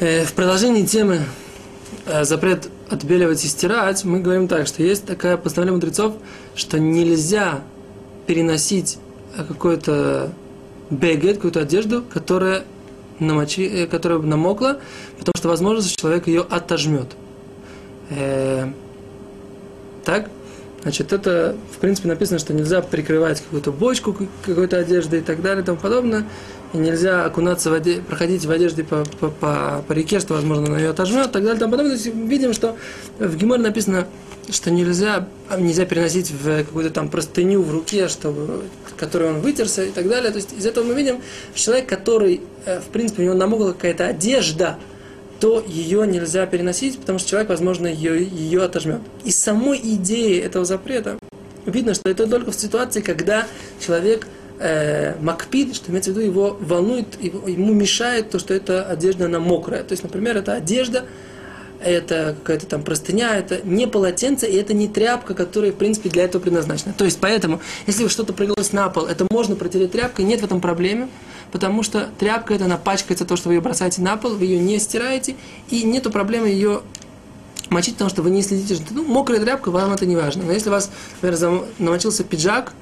Э, в продолжении темы э, запрет отбеливать и стирать, мы говорим так, что есть такая постановление мудрецов, что нельзя переносить какой-то бегет, какую-то одежду, которая, намочи, э, которая намокла, потому что возможно, человек ее отожмет. Э, так? Значит, это, в принципе, написано, что нельзя прикрывать какую-то бочку какой-то одежды и так далее и тому подобное. И нельзя окунаться в воде, проходить в одежде по, по, по, по реке, что, возможно, она ее отожмет и так далее и тому подобное. То есть, видим, что в Гиморе написано, что нельзя, нельзя переносить в какую-то там простыню в руке, чтобы, которой он вытерся и так далее. То есть, из этого мы видим, что человек, который, э, в принципе, у него намокла какая-то одежда, то ее нельзя переносить, потому что человек, возможно, ее, ее отожмет. Из самой идеи этого запрета видно, что это только в ситуации, когда человек э, макпид, что имеется в виду, его волнует, его, ему мешает то, что эта одежда, она мокрая. То есть, например, эта одежда, это какая-то там простыня, это не полотенце, и это не тряпка, которая, в принципе, для этого предназначена. То есть, поэтому, если что-то прыгалось на пол, это можно протереть тряпкой, нет в этом проблемы потому что тряпка это напачкается то, что вы ее бросаете на пол, вы ее не стираете, и нету проблемы ее мочить, потому что вы не следите, что ну, мокрая тряпка, вам это не важно. Но если у вас, например, намочился пиджак,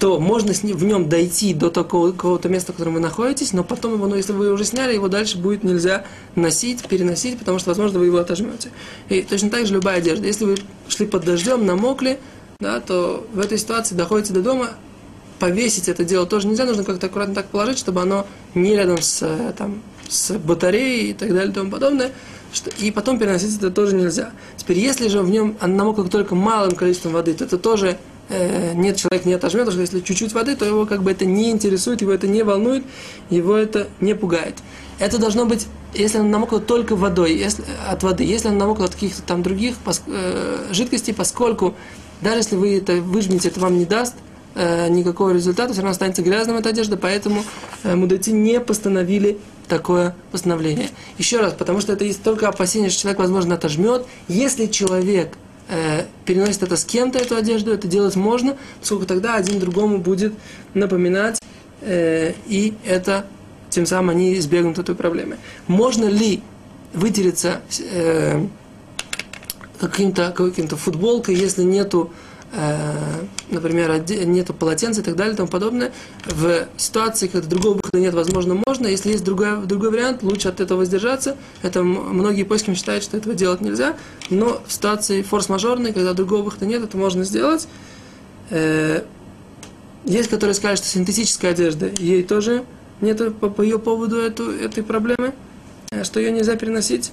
то можно с ним, в нем дойти до такого какого-то места, в котором вы находитесь, но потом его, ну, если вы уже сняли, его дальше будет нельзя носить, переносить, потому что, возможно, вы его отожмете. И точно так же любая одежда. Если вы шли под дождем, намокли, да, то в этой ситуации доходите до дома, повесить это дело тоже нельзя, нужно как-то аккуратно так положить, чтобы оно не рядом с, э, там, с батареей и так далее и тому подобное. Что, и потом переносить это тоже нельзя. Теперь, если же в нем оно намокло только малым количеством воды, то это тоже э, нет, человек не отожмет, потому что если чуть-чуть воды, то его как бы это не интересует, его это не волнует, его это не пугает. Это должно быть, если оно намокло только водой, если, от воды, если оно намокло от каких-то там других пос, э, жидкостей, поскольку даже если вы это выжмете, это вам не даст – э, никакого результата, все равно останется грязным эта одежда, поэтому э, мудрецы не постановили такое постановление. Еще раз, потому что это есть только опасение, что человек, возможно, отожмет. Если человек э, переносит это с кем-то, эту одежду, это делать можно, поскольку тогда один другому будет напоминать, э, и это тем самым они избегнут этой проблемы. Можно ли вытереться э, каким-то каким футболкой, если нету например, нету полотенца и так далее и тому подобное, в ситуации, когда другого выхода нет, возможно, можно. Если есть другой, другой вариант, лучше от этого воздержаться. Это многие поиски считают, что этого делать нельзя. Но в ситуации форс-мажорной, когда другого выхода нет, это можно сделать. Э, есть, которые скажут, что синтетическая одежда, ей тоже нет по, по ее поводу эту, этой проблемы, э, что ее нельзя переносить.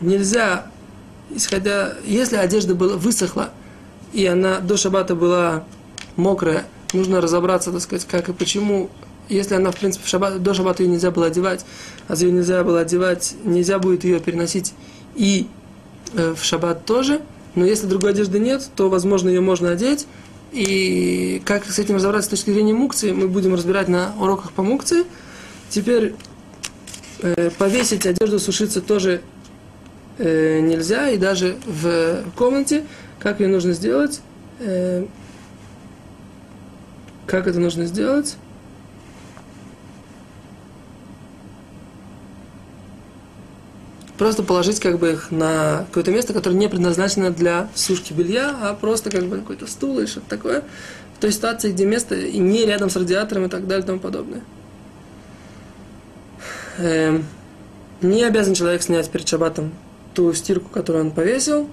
Нельзя исходя, если одежда была, высохла, и она до шабата была мокрая, нужно разобраться, так сказать, как и почему. Если она, в принципе, в шаббат, до шабата ее нельзя было одевать, а ее нельзя было одевать, нельзя будет ее переносить и э, в шаббат тоже. Но если другой одежды нет, то, возможно, ее можно одеть. И как с этим разобраться с точки зрения мукции, мы будем разбирать на уроках по мукции. Теперь э, повесить одежду, сушиться тоже э, нельзя, и даже в комнате, как ее нужно сделать, э, как это нужно сделать? Просто положить как бы их на какое-то место, которое не предназначено для сушки белья, а просто как бы какой-то стул или что-то такое. В той ситуации, где место и не рядом с радиатором и так далее и тому подобное. Эм, не обязан человек снять перед шабатом ту стирку, которую он повесил.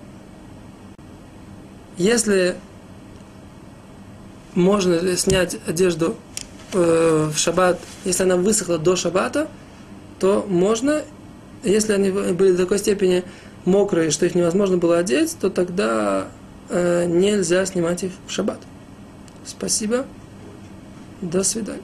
Если можно снять одежду э, в шаббат, если она высохла до шаббата, то можно. Если они были до такой степени мокрые, что их невозможно было одеть, то тогда э, нельзя снимать их в шаббат. Спасибо. До свидания.